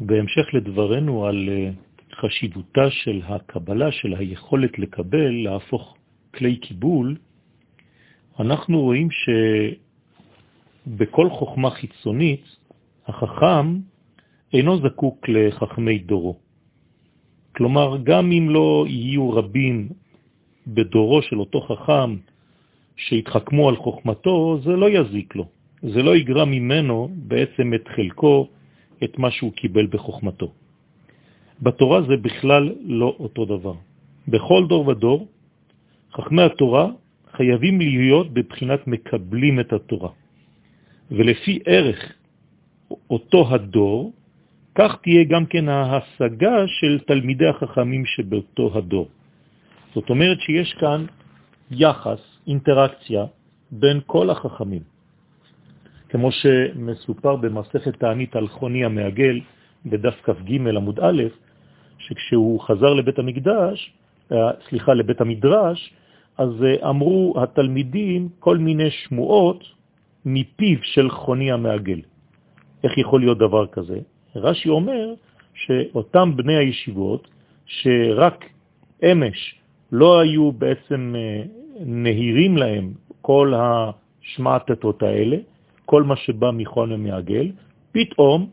בהמשך לדברנו על אה, חשיבותה של הקבלה, של היכולת לקבל, להפוך כלי קיבול, אנחנו רואים שבכל חוכמה חיצונית החכם אינו זקוק לחכמי דורו. כלומר, גם אם לא יהיו רבים בדורו של אותו חכם שהתחכמו על חוכמתו, זה לא יזיק לו. זה לא יגרע ממנו בעצם את חלקו, את מה שהוא קיבל בחוכמתו. בתורה זה בכלל לא אותו דבר. בכל דור ודור, חכמי התורה חייבים להיות בבחינת מקבלים את התורה. ולפי ערך אותו הדור, כך תהיה גם כן ההשגה של תלמידי החכמים שבאותו הדור. זאת אומרת שיש כאן יחס, אינטראקציה, בין כל החכמים. כמו שמסופר במסכת תענית על חוני המעגל, בדף כ"ג עמוד א', שכשהוא חזר לבית המקדש, אה, סליחה, לבית המדרש, אז אה, אמרו התלמידים כל מיני שמועות מפיו של חוני המעגל. איך יכול להיות דבר כזה? רש"י אומר שאותם בני הישיבות, שרק אמש לא היו בעצם אה, נהירים להם כל השמעתתות האלה, כל מה שבא מחון המעגל, פתאום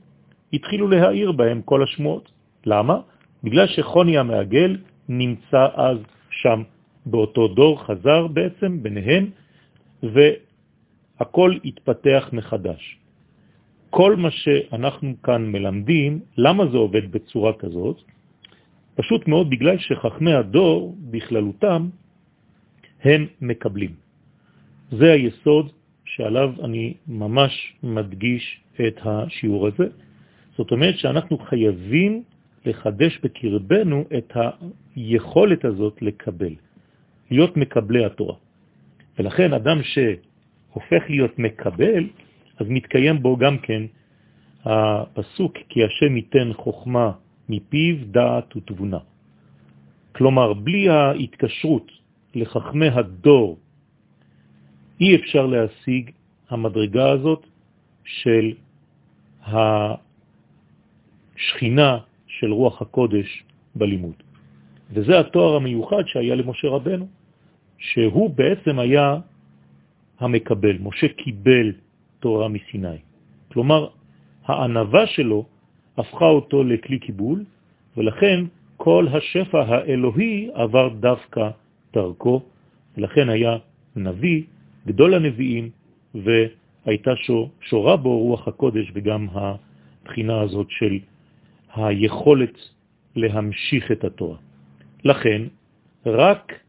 התחילו להעיר בהם כל השמועות. למה? בגלל שחוני המעגל נמצא אז שם באותו דור, חזר בעצם ביניהם, והכל התפתח מחדש. כל מה שאנחנו כאן מלמדים, למה זה עובד בצורה כזאת? פשוט מאוד בגלל שחכמי הדור בכללותם הם מקבלים. זה היסוד שעליו אני ממש מדגיש את השיעור הזה. זאת אומרת שאנחנו חייבים לחדש בקרבנו את היכולת הזאת לקבל, להיות מקבלי התורה. ולכן אדם שהופך להיות מקבל, אז מתקיים בו גם כן הפסוק, כי השם ייתן חוכמה מפיו, דעת ותבונה. כלומר, בלי ההתקשרות לחכמי הדור, אי אפשר להשיג המדרגה הזאת של השכינה של רוח הקודש בלימוד. וזה התואר המיוחד שהיה למשה רבנו, שהוא בעצם היה המקבל. משה קיבל תורה מסיני. כלומר, הענבה שלו הפכה אותו לכלי קיבול, ולכן כל השפע האלוהי עבר דווקא דרכו, ולכן היה נביא, גדול הנביאים, והייתה שורה בו רוח הקודש וגם הבחינה הזאת של היכולת להמשיך את התורה. לכן, רק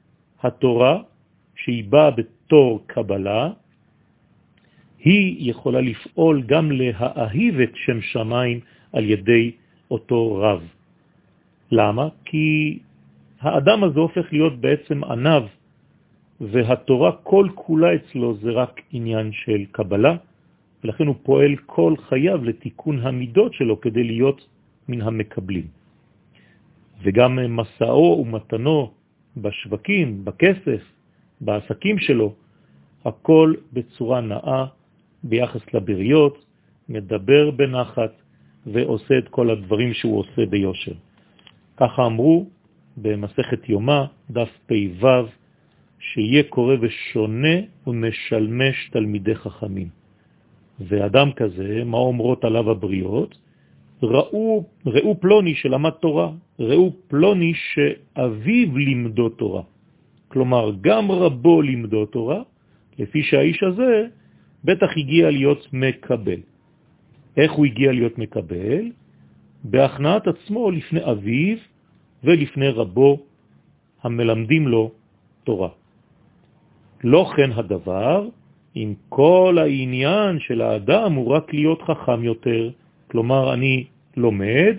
התורה שהיא באה בתור קבלה, היא יכולה לפעול גם להאהיב את שם שמיים על ידי אותו רב. למה? כי האדם הזה הופך להיות בעצם ענב, והתורה כל כולה אצלו זה רק עניין של קבלה, ולכן הוא פועל כל חייו לתיקון המידות שלו כדי להיות מן המקבלים. וגם מסעו ומתנו בשווקים, בכסף, בעסקים שלו, הכל בצורה נאה ביחס לבריות, מדבר בנחת ועושה את כל הדברים שהוא עושה ביושר. ככה אמרו במסכת יומה, דף פ"ו, שיהיה קורא ושונה ומשלמש תלמידי חכמים. ואדם כזה, מה אומרות עליו הבריות? ראו, ראו פלוני שלמד תורה, ראו פלוני שאביו לימדו תורה. כלומר, גם רבו לימדו תורה, לפי שהאיש הזה בטח הגיע להיות מקבל. איך הוא הגיע להיות מקבל? בהכנעת עצמו לפני אביו ולפני רבו המלמדים לו תורה. לא כן הדבר, אם כל העניין של האדם הוא רק להיות חכם יותר, כלומר אני לומד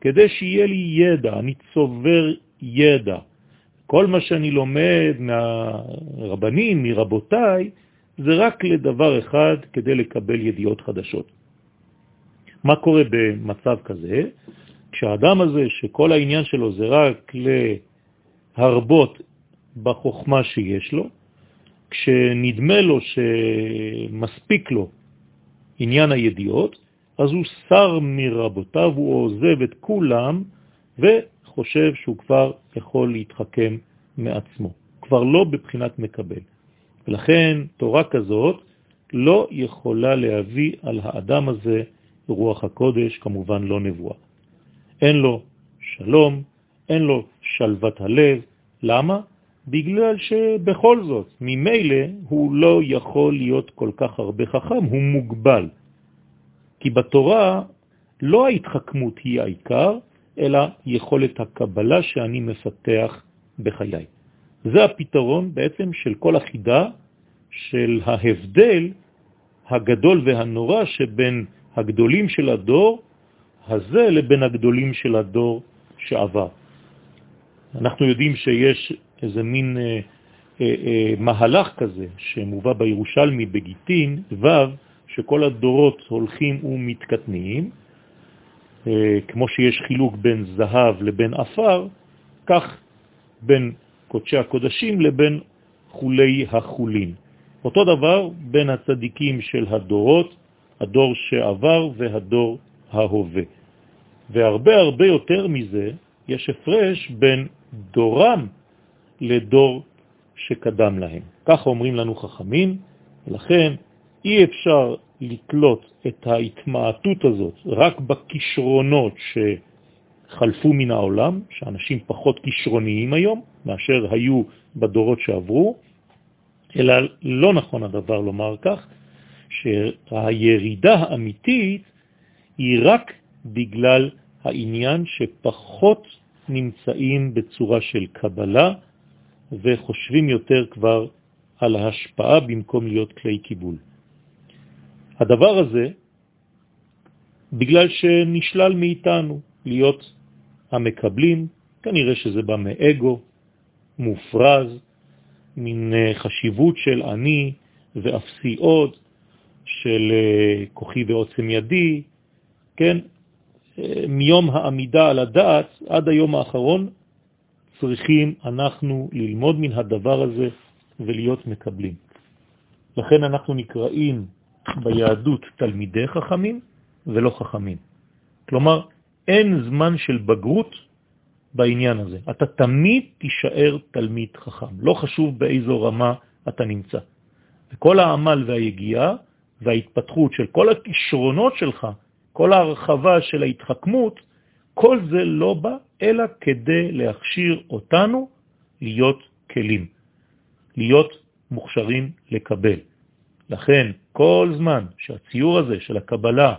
כדי שיהיה לי ידע, אני צובר ידע. כל מה שאני לומד מהרבנים, מרבותיי, זה רק לדבר אחד כדי לקבל ידיעות חדשות. מה קורה במצב כזה? כשהאדם הזה, שכל העניין שלו זה רק להרבות בחוכמה שיש לו, כשנדמה לו שמספיק לו עניין הידיעות, אז הוא שר מרבותיו, הוא עוזב את כולם וחושב שהוא כבר יכול להתחכם מעצמו. כבר לא בבחינת מקבל. ולכן תורה כזאת לא יכולה להביא על האדם הזה רוח הקודש, כמובן לא נבואה. אין לו שלום, אין לו שלוות הלב. למה? בגלל שבכל זאת, ממילא הוא לא יכול להיות כל כך הרבה חכם, הוא מוגבל. כי בתורה לא ההתחכמות היא העיקר, אלא יכולת הקבלה שאני מפתח בחיי. זה הפתרון בעצם של כל החידה של ההבדל הגדול והנורא שבין הגדולים של הדור הזה לבין הגדולים של הדור שעבר. אנחנו יודעים שיש איזה מין אה, אה, אה, מהלך כזה שמובא בירושלמי בגיטין, ו', שכל הדורות הולכים ומתקטנים, אה, כמו שיש חילוק בין זהב לבין אפר, כך בין קודשי הקודשים לבין חולי החולין. אותו דבר בין הצדיקים של הדורות, הדור שעבר והדור ההווה. והרבה הרבה יותר מזה, יש הפרש בין דורם לדור שקדם להם. ככה אומרים לנו חכמים, ולכן אי אפשר לתלות את ההתמעטות הזאת רק בכישרונות שחלפו מן העולם, שאנשים פחות כישרוניים היום מאשר היו בדורות שעברו, אלא לא נכון הדבר לומר כך, שהירידה האמיתית היא רק בגלל העניין שפחות נמצאים בצורה של קבלה וחושבים יותר כבר על ההשפעה במקום להיות כלי קיבול. הדבר הזה, בגלל שנשלל מאיתנו להיות המקבלים, כנראה שזה בא מאגו, מופרז, מין אה, חשיבות של אני ואפסי עוד, של אה, כוחי ועוצם ידי, כן? אה, מיום העמידה על הדעת עד היום האחרון צריכים אנחנו ללמוד מן הדבר הזה ולהיות מקבלים. לכן אנחנו נקראים ביהדות תלמידי חכמים ולא חכמים. כלומר, אין זמן של בגרות בעניין הזה. אתה תמיד תישאר תלמיד חכם, לא חשוב באיזו רמה אתה נמצא. וכל העמל והיגיעה וההתפתחות של כל הכישרונות שלך, כל ההרחבה של ההתחכמות, כל זה לא בא אלא כדי להכשיר אותנו להיות כלים, להיות מוכשרים לקבל. לכן, כל זמן שהציור הזה של הקבלה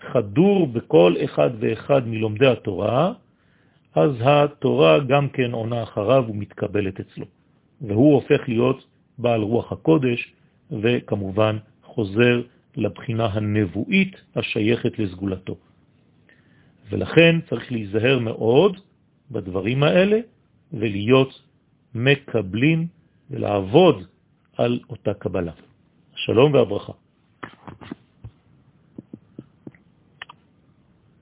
חדור בכל אחד ואחד מלומדי התורה, אז התורה גם כן עונה אחריו ומתקבלת אצלו. והוא הופך להיות בעל רוח הקודש, וכמובן חוזר לבחינה הנבואית השייכת לסגולתו. ולכן צריך להיזהר מאוד בדברים האלה ולהיות מקבלים ולעבוד על אותה קבלה. שלום והברכה.